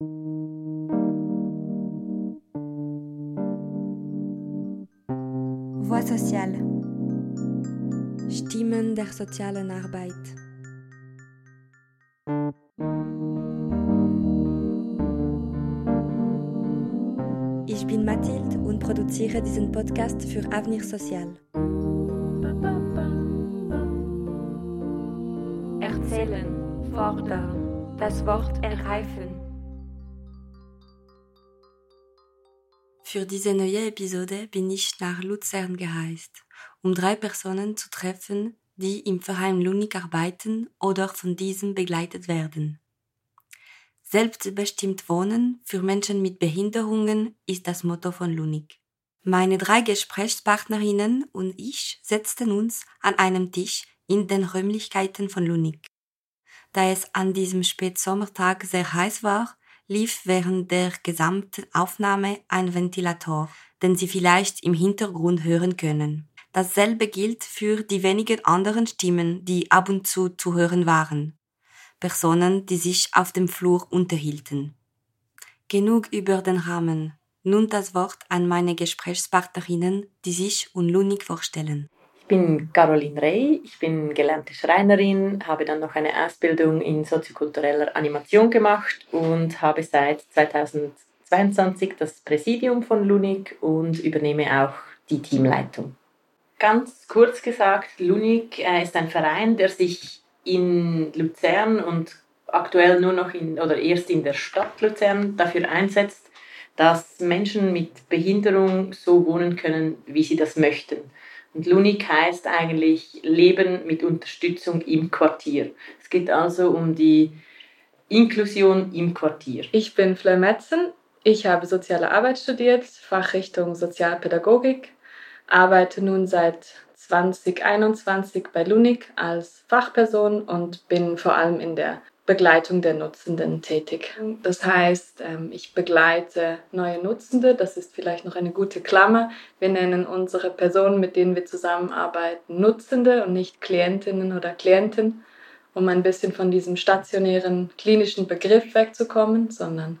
Voix sociale. Stimmen der sozialen Arbeit. Ich bin Mathilde und produziere diesen Podcast für Avenir Social. Erzählen, fordern, das Wort ergreifen. Für diese neue Episode bin ich nach Luzern gereist, um drei Personen zu treffen, die im Verein Lunik arbeiten oder von diesem begleitet werden. Selbstbestimmt Wohnen für Menschen mit Behinderungen ist das Motto von Lunik. Meine drei Gesprächspartnerinnen und ich setzten uns an einem Tisch in den Räumlichkeiten von Lunik. Da es an diesem Spätsommertag sehr heiß war, lief während der gesamten Aufnahme ein Ventilator, den Sie vielleicht im Hintergrund hören können. Dasselbe gilt für die wenigen anderen Stimmen, die ab und zu zu hören waren. Personen, die sich auf dem Flur unterhielten. Genug über den Rahmen. Nun das Wort an meine Gesprächspartnerinnen, die sich und Lunik vorstellen. Ich bin Caroline Rey, ich bin gelernte Schreinerin, habe dann noch eine Ausbildung in soziokultureller Animation gemacht und habe seit 2022 das Präsidium von Lunik und übernehme auch die Teamleitung. Ganz kurz gesagt, Lunik äh, ist ein Verein, der sich in Luzern und aktuell nur noch in oder erst in der Stadt Luzern dafür einsetzt, dass Menschen mit Behinderung so wohnen können, wie sie das möchten. Und Lunik heißt eigentlich Leben mit Unterstützung im Quartier. Es geht also um die Inklusion im Quartier. Ich bin Fleur Metzen. Ich habe soziale Arbeit studiert, Fachrichtung Sozialpädagogik, arbeite nun seit 2021 bei Lunik als Fachperson und bin vor allem in der Begleitung der Nutzenden tätig. Das heißt, ähm, ich begleite neue Nutzende. Das ist vielleicht noch eine gute Klammer. Wir nennen unsere Personen, mit denen wir zusammenarbeiten, Nutzende und nicht Klientinnen oder Klienten, um ein bisschen von diesem stationären klinischen Begriff wegzukommen, sondern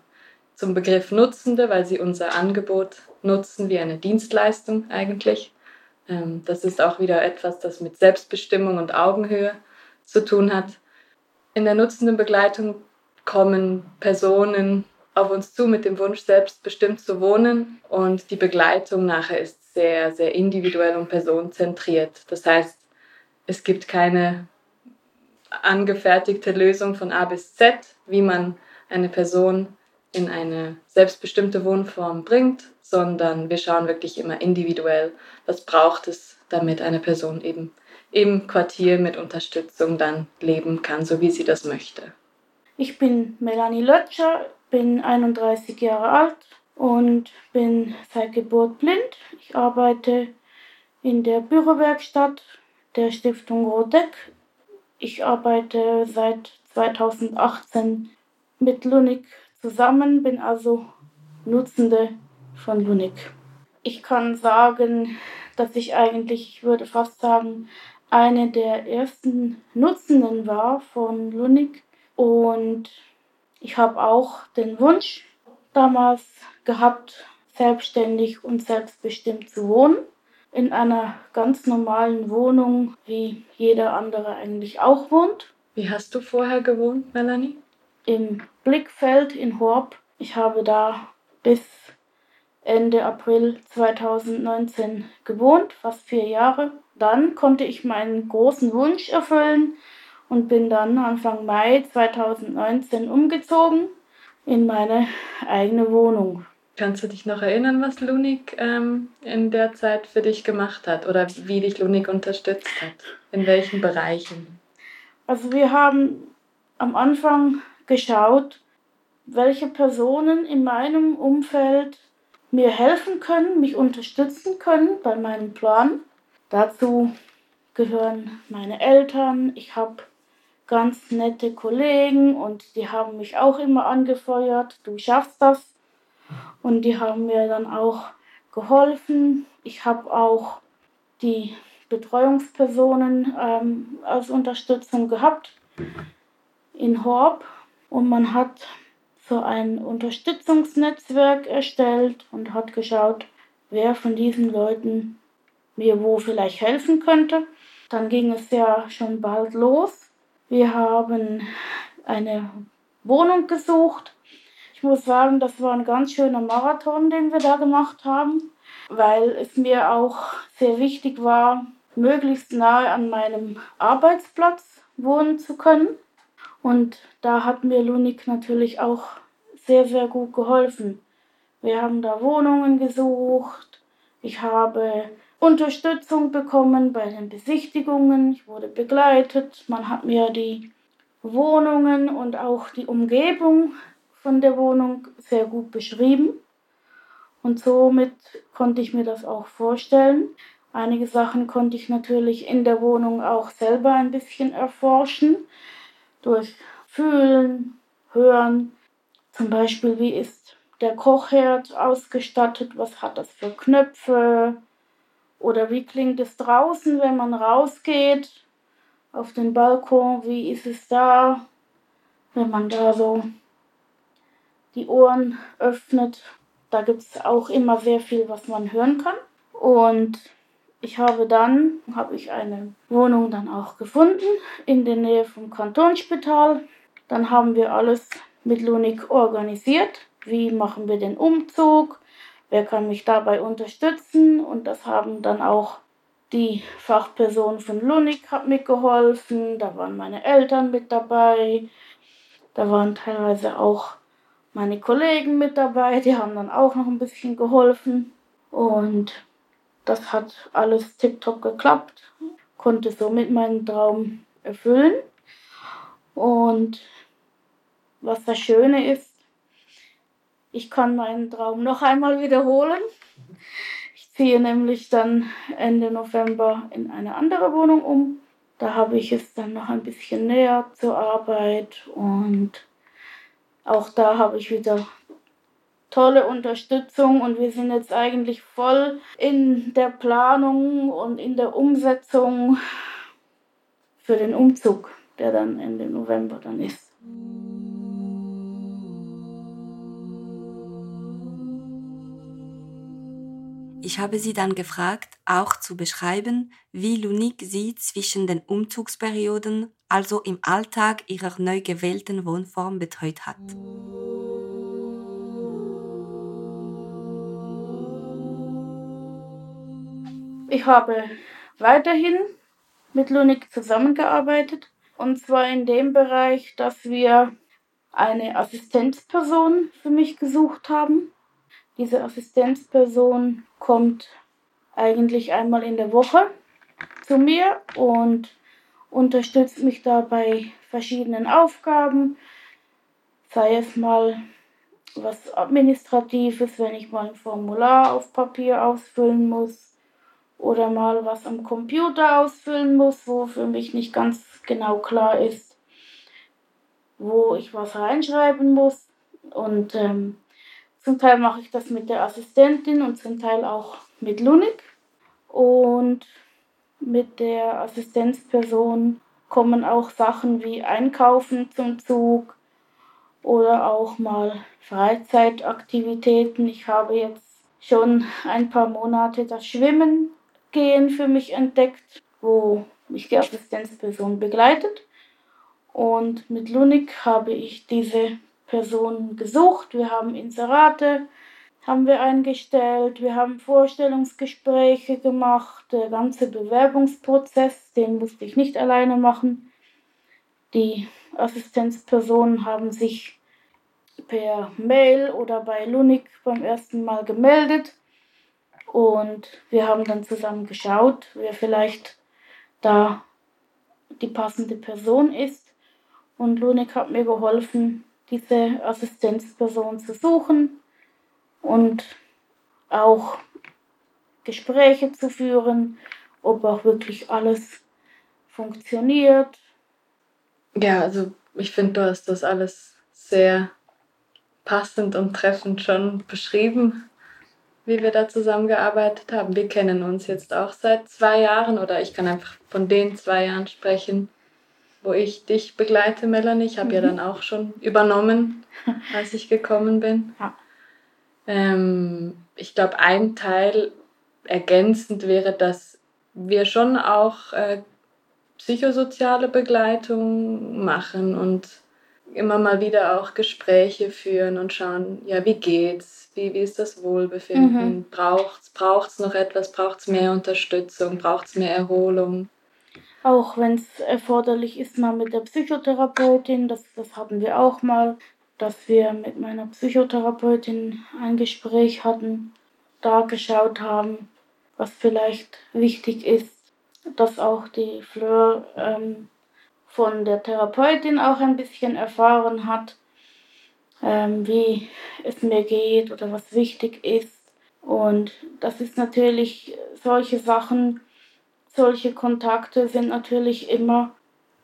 zum Begriff Nutzende, weil sie unser Angebot nutzen wie eine Dienstleistung eigentlich. Ähm, das ist auch wieder etwas, das mit Selbstbestimmung und Augenhöhe zu tun hat. In der nutzenden Begleitung kommen Personen auf uns zu mit dem Wunsch, selbstbestimmt zu wohnen und die Begleitung nachher ist sehr, sehr individuell und personenzentriert. Das heißt, es gibt keine angefertigte Lösung von A bis Z, wie man eine Person in eine selbstbestimmte Wohnform bringt, sondern wir schauen wirklich immer individuell, was braucht es, damit eine Person eben im Quartier mit Unterstützung dann leben kann, so wie sie das möchte. Ich bin Melanie Lötscher, bin 31 Jahre alt und bin seit Geburt blind. Ich arbeite in der Bürowerkstatt der Stiftung Rodeck. Ich arbeite seit 2018 mit Lunik zusammen, bin also Nutzende von Lunik. Ich kann sagen, dass ich eigentlich, ich würde fast sagen, eine der ersten Nutzenden war von Lunik und ich habe auch den Wunsch damals gehabt, selbstständig und selbstbestimmt zu wohnen. In einer ganz normalen Wohnung, wie jeder andere eigentlich auch wohnt. Wie hast du vorher gewohnt, Melanie? Im Blickfeld in Horb. Ich habe da bis Ende April 2019 gewohnt, fast vier Jahre. Dann konnte ich meinen großen Wunsch erfüllen und bin dann Anfang Mai 2019 umgezogen in meine eigene Wohnung. Kannst du dich noch erinnern, was Lunik ähm, in der Zeit für dich gemacht hat oder wie dich Lunik unterstützt hat? In welchen Bereichen? Also wir haben am Anfang geschaut, welche Personen in meinem Umfeld mir helfen können, mich unterstützen können bei meinem Plan. Dazu gehören meine Eltern. Ich habe ganz nette Kollegen und die haben mich auch immer angefeuert, du schaffst das. Und die haben mir dann auch geholfen. Ich habe auch die Betreuungspersonen ähm, als Unterstützung gehabt in Horb und man hat so ein Unterstützungsnetzwerk erstellt und hat geschaut, wer von diesen Leuten mir wo vielleicht helfen könnte. Dann ging es ja schon bald los. Wir haben eine Wohnung gesucht. Ich muss sagen, das war ein ganz schöner Marathon, den wir da gemacht haben, weil es mir auch sehr wichtig war, möglichst nahe an meinem Arbeitsplatz wohnen zu können. Und da hat mir Lunik natürlich auch sehr, sehr gut geholfen. Wir haben da Wohnungen gesucht. Ich habe Unterstützung bekommen bei den Besichtigungen. Ich wurde begleitet. Man hat mir die Wohnungen und auch die Umgebung von der Wohnung sehr gut beschrieben. Und somit konnte ich mir das auch vorstellen. Einige Sachen konnte ich natürlich in der Wohnung auch selber ein bisschen erforschen. Durch Fühlen, Hören. Zum Beispiel, wie ist der Kochherd ausgestattet? Was hat das für Knöpfe? Oder wie klingt es draußen, wenn man rausgeht auf den Balkon? Wie ist es da, wenn man da so die Ohren öffnet? Da gibt es auch immer sehr viel, was man hören kann. Und ich habe dann, habe ich eine Wohnung dann auch gefunden in der Nähe vom Kantonsspital. Dann haben wir alles mit Lunik organisiert. Wie machen wir den Umzug? Wer kann mich dabei unterstützen? Und das haben dann auch die Fachperson von Lunik hat mitgeholfen, da waren meine Eltern mit dabei, da waren teilweise auch meine Kollegen mit dabei, die haben dann auch noch ein bisschen geholfen. Und das hat alles tiptop geklappt, konnte somit meinen Traum erfüllen. Und was das Schöne ist, ich kann meinen Traum noch einmal wiederholen. Ich ziehe nämlich dann Ende November in eine andere Wohnung um. Da habe ich es dann noch ein bisschen näher zur Arbeit und auch da habe ich wieder tolle Unterstützung und wir sind jetzt eigentlich voll in der Planung und in der Umsetzung für den Umzug, der dann Ende November dann ist. Ich habe sie dann gefragt, auch zu beschreiben, wie Lunik sie zwischen den Umzugsperioden, also im Alltag ihrer neu gewählten Wohnform betreut hat. Ich habe weiterhin mit Lunik zusammengearbeitet und zwar in dem Bereich, dass wir eine Assistenzperson für mich gesucht haben. Diese Assistenzperson kommt eigentlich einmal in der Woche zu mir und unterstützt mich da bei verschiedenen Aufgaben, sei es mal was Administratives, wenn ich mal ein Formular auf Papier ausfüllen muss oder mal was am Computer ausfüllen muss, wo für mich nicht ganz genau klar ist, wo ich was reinschreiben muss. Und ähm, zum Teil mache ich das mit der Assistentin und zum Teil auch mit Lunik. Und mit der Assistenzperson kommen auch Sachen wie Einkaufen zum Zug oder auch mal Freizeitaktivitäten. Ich habe jetzt schon ein paar Monate das Schwimmen gehen für mich entdeckt, wo mich die Assistenzperson begleitet. Und mit Lunik habe ich diese Personen gesucht, wir haben Inserate haben wir eingestellt, wir haben Vorstellungsgespräche gemacht, der ganze Bewerbungsprozess, den musste ich nicht alleine machen. Die Assistenzpersonen haben sich per Mail oder bei Lunik beim ersten Mal gemeldet und wir haben dann zusammen geschaut, wer vielleicht da die passende Person ist. Und Lunik hat mir geholfen, diese Assistenzperson zu suchen und auch Gespräche zu führen, ob auch wirklich alles funktioniert. Ja, also ich finde, du hast das alles sehr passend und treffend schon beschrieben, wie wir da zusammengearbeitet haben. Wir kennen uns jetzt auch seit zwei Jahren oder ich kann einfach von den zwei Jahren sprechen. Wo ich dich begleite, Melanie. Ich habe mhm. ja dann auch schon übernommen, als ich gekommen bin. Ja. Ähm, ich glaube, ein Teil ergänzend wäre, dass wir schon auch äh, psychosoziale Begleitung machen und immer mal wieder auch Gespräche führen und schauen, ja, wie geht's? Wie, wie ist das Wohlbefinden? Mhm. Braucht's, braucht's noch etwas? Braucht's mehr Unterstützung? Braucht's mehr Erholung? Auch wenn es erforderlich ist, mal mit der Psychotherapeutin, das, das hatten wir auch mal, dass wir mit meiner Psychotherapeutin ein Gespräch hatten, da geschaut haben, was vielleicht wichtig ist, dass auch die Fleur ähm, von der Therapeutin auch ein bisschen erfahren hat, ähm, wie es mir geht oder was wichtig ist. Und das ist natürlich solche Sachen, solche Kontakte sind natürlich immer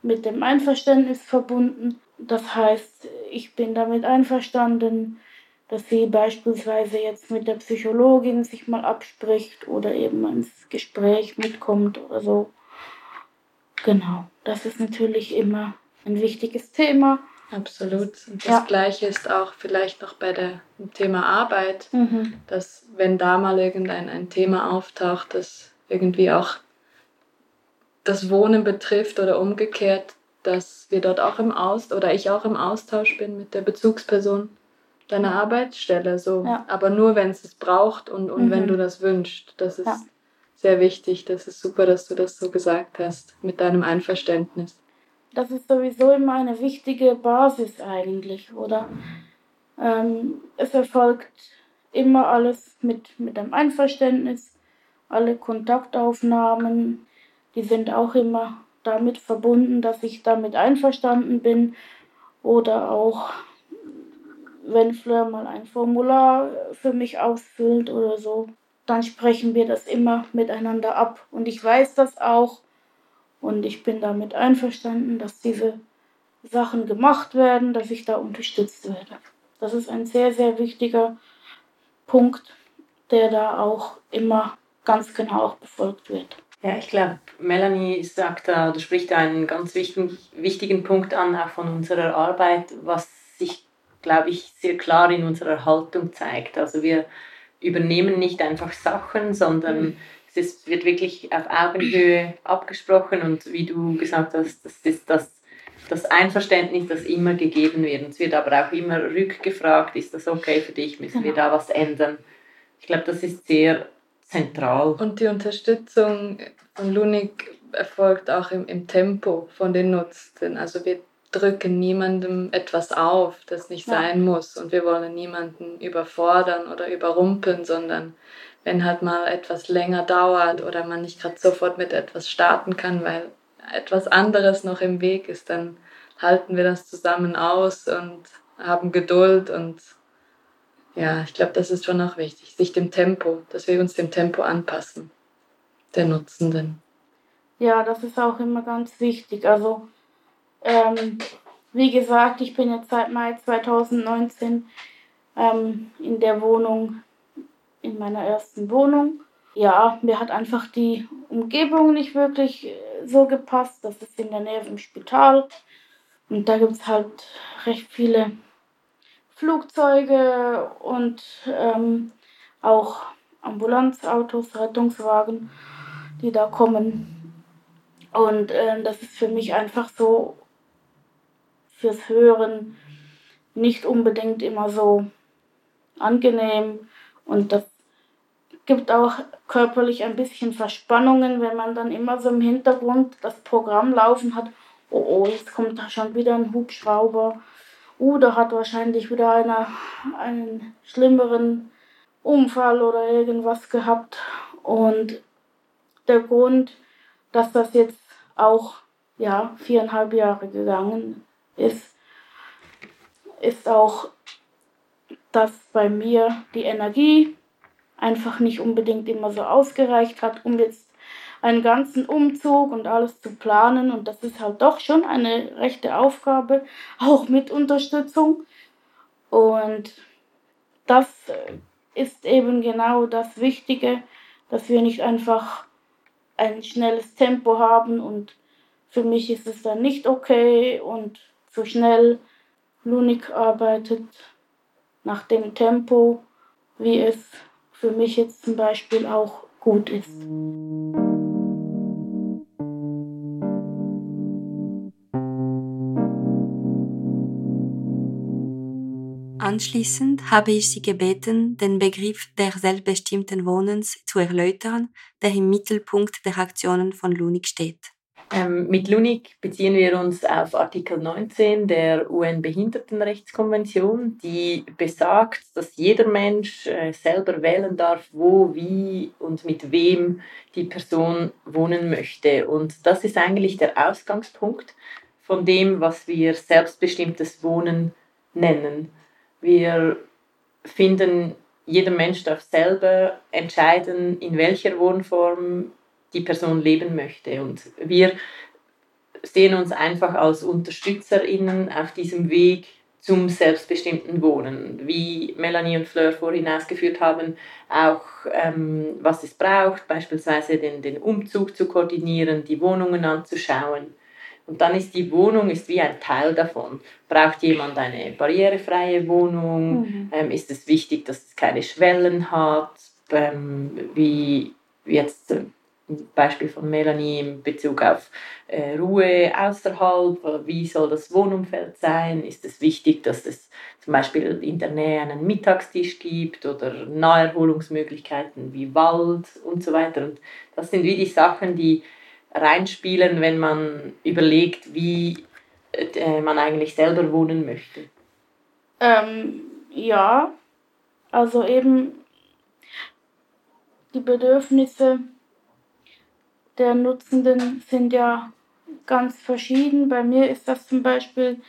mit dem Einverständnis verbunden. Das heißt, ich bin damit einverstanden, dass sie beispielsweise jetzt mit der Psychologin sich mal abspricht oder eben ins Gespräch mitkommt oder so. Genau, das ist natürlich immer ein wichtiges Thema. Absolut. Und das ja. Gleiche ist auch vielleicht noch bei der, dem Thema Arbeit, mhm. dass wenn da mal irgendein ein Thema auftaucht, das irgendwie auch das Wohnen betrifft oder umgekehrt, dass wir dort auch im Austausch oder ich auch im Austausch bin mit der Bezugsperson deiner Arbeitsstelle. So. Ja. Aber nur, wenn es es braucht und, und mhm. wenn du das wünschst. Das ist ja sehr wichtig. Das ist super, dass du das so gesagt hast, mit deinem Einverständnis. Das ist sowieso immer eine wichtige Basis eigentlich, oder? Ähm, es erfolgt immer alles mit, mit einem Einverständnis. Alle Kontaktaufnahmen, die sind auch immer damit verbunden, dass ich damit einverstanden bin. Oder auch, wenn Fleur mal ein Formular für mich ausfüllt oder so, dann sprechen wir das immer miteinander ab. Und ich weiß das auch und ich bin damit einverstanden, dass diese Sachen gemacht werden, dass ich da unterstützt werde. Das ist ein sehr, sehr wichtiger Punkt, der da auch immer ganz genau auch befolgt wird. Ja, ich glaube, Melanie sagt da, oder spricht da einen ganz wichtigen, wichtigen Punkt an, auch von unserer Arbeit, was sich, glaube ich, sehr klar in unserer Haltung zeigt. Also wir übernehmen nicht einfach Sachen, sondern mhm. es ist, wird wirklich auf Augenhöhe abgesprochen und wie du gesagt hast, das ist das, das Einverständnis, das immer gegeben wird. Und es wird aber auch immer rückgefragt, ist das okay für dich, müssen wir genau. da was ändern? Ich glaube, das ist sehr zentral. Und die Unterstützung von Lunik erfolgt auch im, im Tempo von den Nutzten. Also wir drücken niemandem etwas auf, das nicht ja. sein muss. Und wir wollen niemanden überfordern oder überrumpeln, sondern wenn halt mal etwas länger dauert oder man nicht gerade sofort mit etwas starten kann, weil etwas anderes noch im Weg ist, dann halten wir das zusammen aus und haben Geduld und ja, ich glaube, das ist schon auch wichtig, sich dem Tempo, dass wir uns dem Tempo anpassen, der Nutzenden. Ja, das ist auch immer ganz wichtig. Also ähm, wie gesagt, ich bin jetzt seit Mai 2019 ähm, in der Wohnung, in meiner ersten Wohnung. Ja, mir hat einfach die Umgebung nicht wirklich äh, so gepasst. Das ist in der Nähe vom Spital. Und da gibt es halt recht viele Flugzeuge und ähm, auch Ambulanzautos, Rettungswagen, die da kommen. Und äh, das ist für mich einfach so fürs Hören nicht unbedingt immer so angenehm und das gibt auch körperlich ein bisschen Verspannungen, wenn man dann immer so im Hintergrund das Programm laufen hat. Oh, oh, jetzt kommt da schon wieder ein Hubschrauber. Uh, da hat wahrscheinlich wieder einer einen schlimmeren Unfall oder irgendwas gehabt. Und der Grund, dass das jetzt auch ja, viereinhalb Jahre gegangen ist, ist auch, dass bei mir die Energie einfach nicht unbedingt immer so ausgereicht hat, um jetzt einen ganzen Umzug und alles zu planen. Und das ist halt doch schon eine rechte Aufgabe, auch mit Unterstützung. Und das ist eben genau das Wichtige, dass wir nicht einfach ein schnelles Tempo haben und für mich ist es dann nicht okay und zu schnell. Lunik arbeitet nach dem Tempo, wie es für mich jetzt zum Beispiel auch gut ist. Anschließend habe ich Sie gebeten, den Begriff des selbstbestimmten Wohnens zu erläutern, der im Mittelpunkt der Aktionen von LUNIC steht. Ähm, mit LUNIC beziehen wir uns auf Artikel 19 der UN-Behindertenrechtskonvention, die besagt, dass jeder Mensch äh, selber wählen darf, wo, wie und mit wem die Person wohnen möchte. Und das ist eigentlich der Ausgangspunkt von dem, was wir selbstbestimmtes Wohnen nennen. Wir finden, jeder Mensch darf selber entscheiden, in welcher Wohnform die Person leben möchte. Und wir sehen uns einfach als UnterstützerInnen auf diesem Weg zum selbstbestimmten Wohnen. Wie Melanie und Fleur vorhin ausgeführt haben, auch ähm, was es braucht, beispielsweise den, den Umzug zu koordinieren, die Wohnungen anzuschauen und dann ist die Wohnung ist wie ein Teil davon. Braucht jemand eine barrierefreie Wohnung? Mhm. Ähm, ist es wichtig, dass es keine Schwellen hat? Ähm, wie jetzt äh, Beispiel von Melanie in Bezug auf äh, Ruhe außerhalb. Wie soll das Wohnumfeld sein? Ist es wichtig, dass es zum Beispiel in der Nähe einen Mittagstisch gibt oder Naherholungsmöglichkeiten wie Wald und so weiter? Und das sind wie die Sachen, die reinspielen, wenn man überlegt, wie äh, man eigentlich selber wohnen möchte? Ähm, ja, also eben die Bedürfnisse der Nutzenden sind ja ganz verschieden. Bei mir ist das zum Beispiel,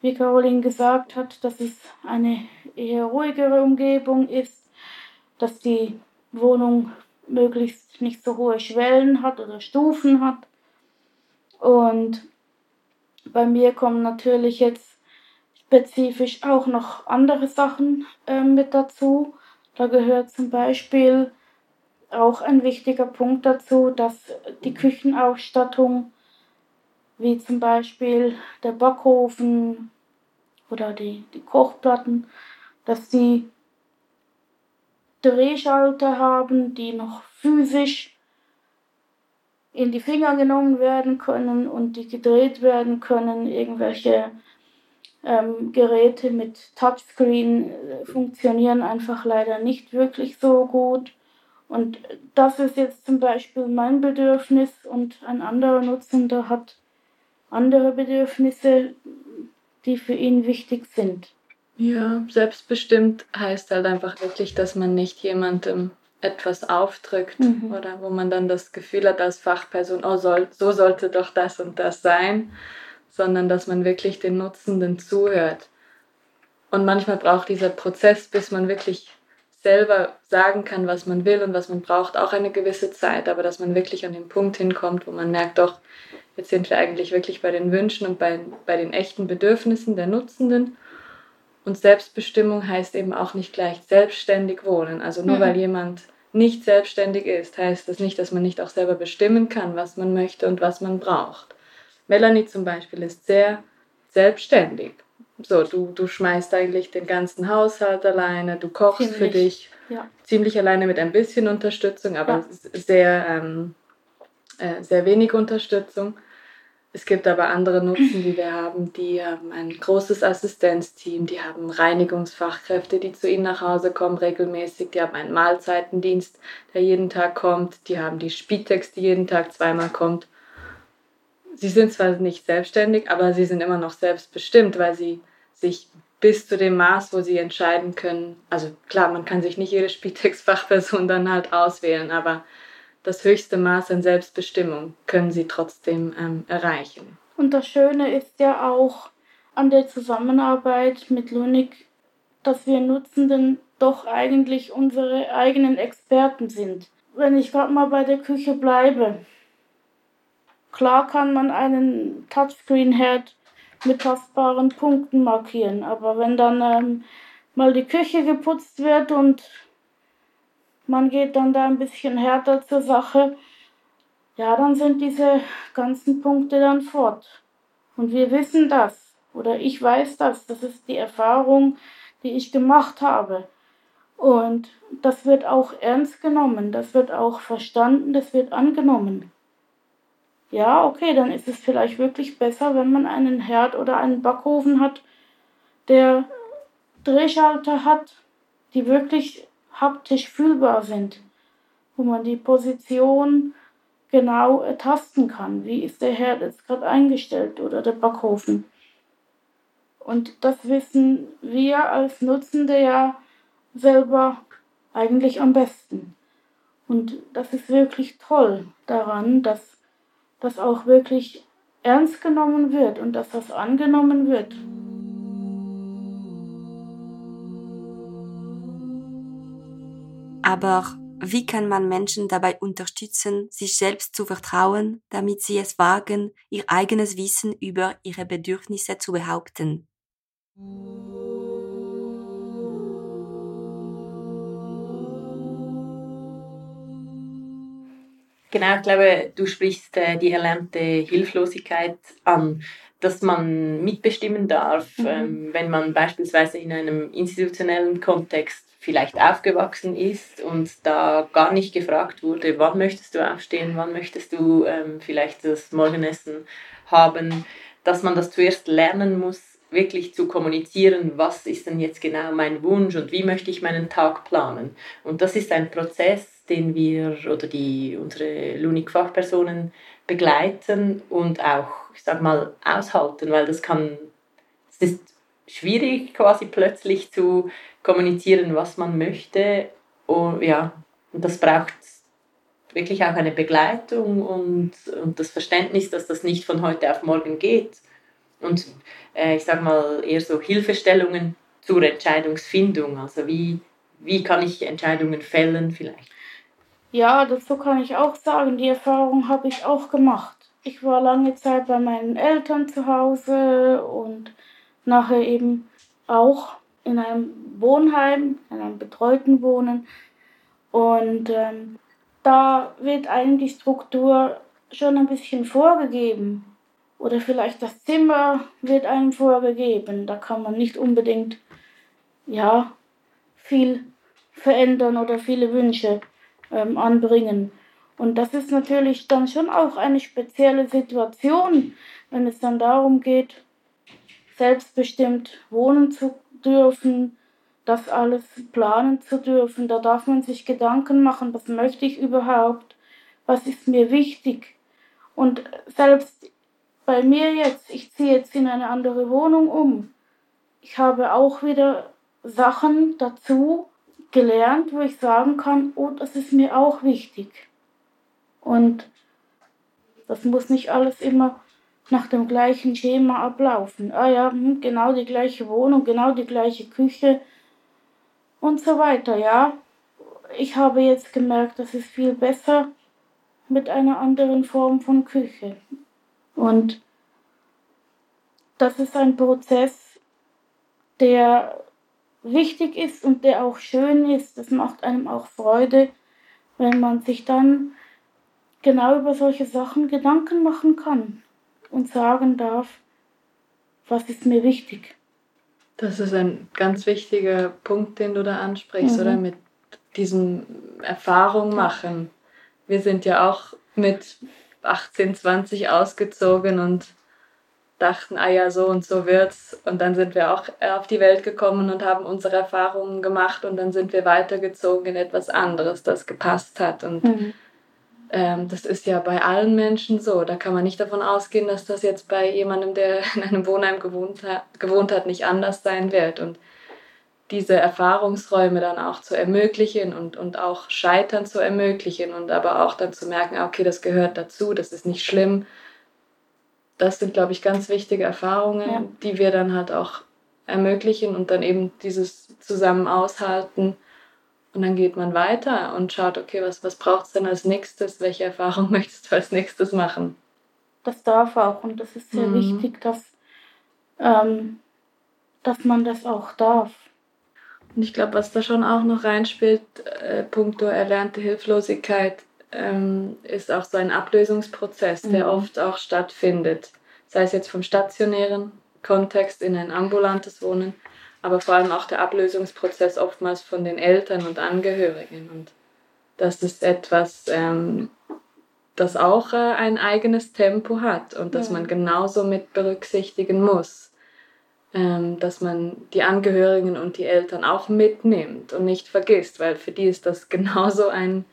wie Caroline gesagt hat, dass es eine eher ruhigere Umgebung ist, dass die Wohnung möglichst nicht so hohe Schwellen hat oder Stufen hat. Und bei mir kommen natürlich jetzt spezifisch auch noch andere Sachen äh, mit dazu. Da gehört zum Beispiel auch ein wichtiger Punkt dazu, dass die Küchenausstattung, wie zum Beispiel der Backofen oder die, die Kochplatten, dass sie Drehschalter haben, die noch physisch in die Finger genommen werden können und die gedreht werden können. Irgendwelche ähm, Geräte mit Touchscreen äh, funktionieren einfach leider nicht wirklich so gut. Und das ist jetzt zum Beispiel mein Bedürfnis und ein anderer Nutzender hat andere Bedürfnisse, die für ihn wichtig sind. Ja, selbstbestimmt heißt halt einfach wirklich, dass man nicht jemandem etwas aufdrückt mhm. oder wo man dann das Gefühl hat als Fachperson, oh, soll, so sollte doch das und das sein, sondern dass man wirklich den Nutzenden zuhört. Und manchmal braucht dieser Prozess, bis man wirklich selber sagen kann, was man will und was man braucht, auch eine gewisse Zeit, aber dass man wirklich an den Punkt hinkommt, wo man merkt, doch, jetzt sind wir eigentlich wirklich bei den Wünschen und bei, bei den echten Bedürfnissen der Nutzenden und Selbstbestimmung heißt eben auch nicht gleich selbstständig wohnen. Also nur mhm. weil jemand nicht selbstständig ist, heißt das nicht, dass man nicht auch selber bestimmen kann, was man möchte und was man braucht. Melanie zum Beispiel ist sehr selbstständig. So, du, du schmeißt eigentlich den ganzen Haushalt alleine, du kochst ziemlich, für dich ja. ziemlich alleine mit ein bisschen Unterstützung, aber ja. sehr, ähm, äh, sehr wenig Unterstützung. Es gibt aber andere Nutzen, die wir haben. Die haben ein großes Assistenzteam, die haben Reinigungsfachkräfte, die zu ihnen nach Hause kommen regelmäßig, die haben einen Mahlzeitendienst, der jeden Tag kommt, die haben die Spitex, die jeden Tag zweimal kommt. Sie sind zwar nicht selbstständig, aber sie sind immer noch selbstbestimmt, weil sie sich bis zu dem Maß, wo sie entscheiden können, also klar, man kann sich nicht jede Spitex-Fachperson dann halt auswählen, aber das höchste Maß an Selbstbestimmung können sie trotzdem ähm, erreichen. Und das Schöne ist ja auch an der Zusammenarbeit mit Lunik, dass wir Nutzenden doch eigentlich unsere eigenen Experten sind. Wenn ich gerade mal bei der Küche bleibe, klar kann man einen Touchscreen-Herd mit tastbaren Punkten markieren, aber wenn dann ähm, mal die Küche geputzt wird und man geht dann da ein bisschen härter zur Sache, ja, dann sind diese ganzen Punkte dann fort. Und wir wissen das, oder ich weiß das, das ist die Erfahrung, die ich gemacht habe. Und das wird auch ernst genommen, das wird auch verstanden, das wird angenommen. Ja, okay, dann ist es vielleicht wirklich besser, wenn man einen Herd oder einen Backofen hat, der Drehschalter hat, die wirklich haptisch fühlbar sind, wo man die Position genau ertasten kann. Wie ist der Herd jetzt gerade eingestellt oder der Backofen? Und das wissen wir als Nutzende ja selber eigentlich am besten. Und das ist wirklich toll daran, dass das auch wirklich ernst genommen wird und dass das angenommen wird. Aber wie kann man Menschen dabei unterstützen, sich selbst zu vertrauen, damit sie es wagen, ihr eigenes Wissen über ihre Bedürfnisse zu behaupten? Genau, ich glaube, du sprichst äh, die erlernte Hilflosigkeit an, dass man mitbestimmen darf, mhm. ähm, wenn man beispielsweise in einem institutionellen Kontext vielleicht aufgewachsen ist und da gar nicht gefragt wurde, wann möchtest du aufstehen, wann möchtest du ähm, vielleicht das Morgenessen haben, dass man das zuerst lernen muss, wirklich zu kommunizieren, was ist denn jetzt genau mein Wunsch und wie möchte ich meinen Tag planen. Und das ist ein Prozess, den wir oder die unsere Lunik-Fachpersonen begleiten und auch, ich sag mal, aushalten, weil das kann, es ist schwierig quasi plötzlich zu kommunizieren, was man möchte. Und ja, und das braucht wirklich auch eine Begleitung und, und das Verständnis, dass das nicht von heute auf morgen geht. Und äh, ich sage mal eher so Hilfestellungen zur Entscheidungsfindung. Also wie, wie kann ich Entscheidungen fällen vielleicht? Ja, dazu kann ich auch sagen, die Erfahrung habe ich auch gemacht. Ich war lange Zeit bei meinen Eltern zu Hause und nachher eben auch in einem Wohnheim, in einem betreuten Wohnen. Und ähm, da wird einem die Struktur schon ein bisschen vorgegeben. Oder vielleicht das Zimmer wird einem vorgegeben. Da kann man nicht unbedingt ja, viel verändern oder viele Wünsche ähm, anbringen. Und das ist natürlich dann schon auch eine spezielle Situation, wenn es dann darum geht, selbstbestimmt wohnen zu dürfen, das alles planen zu dürfen. Da darf man sich Gedanken machen, was möchte ich überhaupt, was ist mir wichtig. Und selbst bei mir jetzt, ich ziehe jetzt in eine andere Wohnung um. Ich habe auch wieder Sachen dazu gelernt, wo ich sagen kann, oh, das ist mir auch wichtig. Und das muss nicht alles immer nach dem gleichen Schema ablaufen. Ah ja, hm, genau die gleiche Wohnung, genau die gleiche Küche und so weiter, ja. Ich habe jetzt gemerkt, das ist viel besser mit einer anderen Form von Küche. Und das ist ein Prozess, der wichtig ist und der auch schön ist. Das macht einem auch Freude, wenn man sich dann genau über solche Sachen Gedanken machen kann und sagen darf, was ist mir wichtig. Das ist ein ganz wichtiger Punkt, den du da ansprichst, mhm. oder mit diesem Erfahrung machen. Wir sind ja auch mit 18, 20 ausgezogen und dachten, ah ja, so und so wird's. Und dann sind wir auch auf die Welt gekommen und haben unsere Erfahrungen gemacht und dann sind wir weitergezogen in etwas anderes, das gepasst hat. Und mhm. Ähm, das ist ja bei allen Menschen so. Da kann man nicht davon ausgehen, dass das jetzt bei jemandem, der in einem Wohnheim gewohnt hat, gewohnt hat nicht anders sein wird. Und diese Erfahrungsräume dann auch zu ermöglichen und, und auch Scheitern zu ermöglichen und aber auch dann zu merken, ah, okay, das gehört dazu, das ist nicht schlimm. Das sind, glaube ich, ganz wichtige Erfahrungen, ja. die wir dann halt auch ermöglichen und dann eben dieses zusammen aushalten und dann geht man weiter und schaut, okay, was, was braucht es denn als nächstes? Welche Erfahrung möchtest du als nächstes machen? Das darf auch und das ist sehr mhm. wichtig, dass, ähm, dass man das auch darf. Und ich glaube, was da schon auch noch reinspielt, äh, puncto erlernte Hilflosigkeit, ähm, ist auch so ein Ablösungsprozess, der mhm. oft auch stattfindet. Sei es jetzt vom stationären Kontext in ein ambulantes Wohnen, aber vor allem auch der Ablösungsprozess oftmals von den Eltern und Angehörigen. Und das ist etwas, ähm, das auch äh, ein eigenes Tempo hat und das ja. man genauso mit berücksichtigen muss. Ähm, dass man die Angehörigen und die Eltern auch mitnimmt und nicht vergisst, weil für die ist das genauso ein,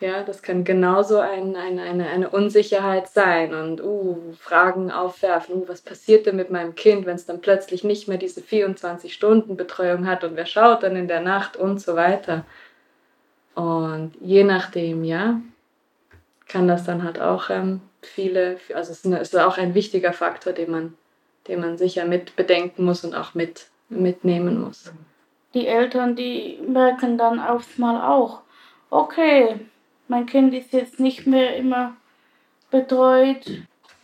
ja, das kann genauso ein, ein, eine, eine Unsicherheit sein und uh, Fragen aufwerfen, uh, was passiert denn mit meinem Kind, wenn es dann plötzlich nicht mehr diese 24-Stunden-Betreuung hat und wer schaut dann in der Nacht und so weiter. Und je nachdem, ja, kann das dann halt auch ähm, viele, also es ist auch ein wichtiger Faktor, den man, den man sicher mit bedenken muss und auch mit, mitnehmen muss. Die Eltern, die merken dann aufs Mal auch, okay, mein Kind ist jetzt nicht mehr immer betreut,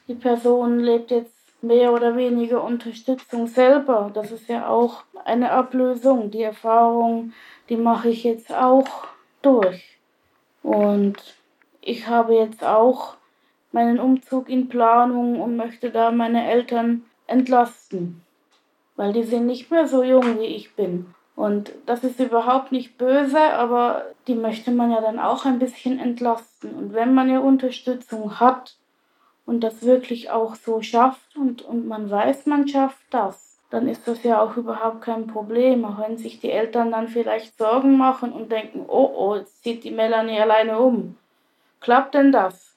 die Person lebt jetzt mehr oder weniger Unterstützung selber. Das ist ja auch eine Ablösung. Die Erfahrung, die mache ich jetzt auch durch. Und ich habe jetzt auch meinen Umzug in Planung und möchte da meine Eltern entlasten, weil die sind nicht mehr so jung wie ich bin. Und das ist überhaupt nicht böse, aber die möchte man ja dann auch ein bisschen entlasten. Und wenn man ja Unterstützung hat und das wirklich auch so schafft und, und man weiß, man schafft das, dann ist das ja auch überhaupt kein Problem. Auch wenn sich die Eltern dann vielleicht Sorgen machen und denken, oh, oh, jetzt zieht die Melanie alleine um. Klappt denn das?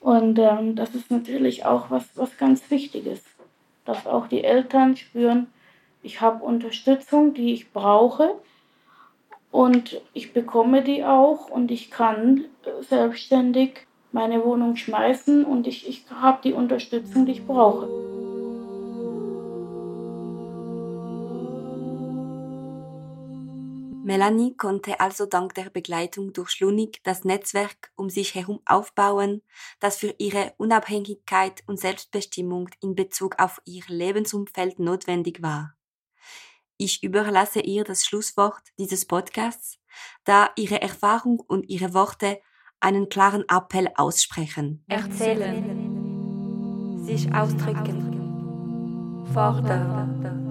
Und ähm, das ist natürlich auch was, was ganz Wichtiges, dass auch die Eltern spüren, ich habe Unterstützung, die ich brauche und ich bekomme die auch und ich kann äh, selbstständig meine Wohnung schmeißen und ich, ich habe die Unterstützung, die ich brauche. Melanie konnte also dank der Begleitung durch Schlunig das Netzwerk um sich herum aufbauen, das für ihre Unabhängigkeit und Selbstbestimmung in Bezug auf ihr Lebensumfeld notwendig war. Ich überlasse ihr das Schlusswort dieses Podcasts, da ihre Erfahrung und ihre Worte einen klaren Appell aussprechen. Erzählen, sich ausdrücken, fordern.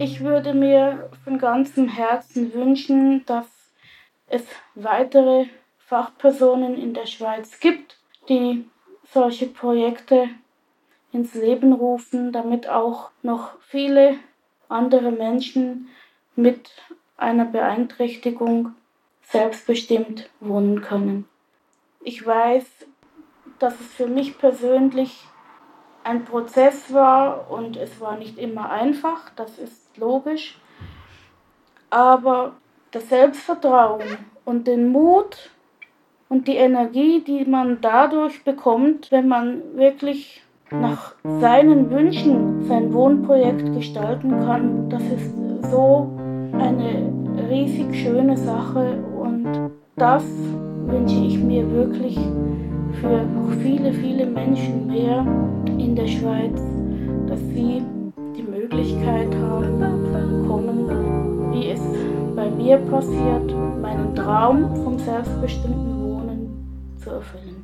Ich würde mir von ganzem Herzen wünschen, dass es weitere Fachpersonen in der Schweiz gibt, die solche Projekte ins Leben rufen, damit auch noch viele andere Menschen mit einer Beeinträchtigung selbstbestimmt wohnen können. Ich weiß, dass es für mich persönlich ein Prozess war und es war nicht immer einfach, das ist logisch. Aber das Selbstvertrauen und den Mut und die Energie, die man dadurch bekommt, wenn man wirklich nach seinen Wünschen sein Wohnprojekt gestalten kann, das ist so eine riesig schöne Sache und das wünsche ich mir wirklich für noch viele, viele Menschen mehr in der Schweiz, dass sie die Möglichkeit haben, bekommen, wie es bei mir passiert, meinen Traum vom selbstbestimmten Wohnen zu erfüllen.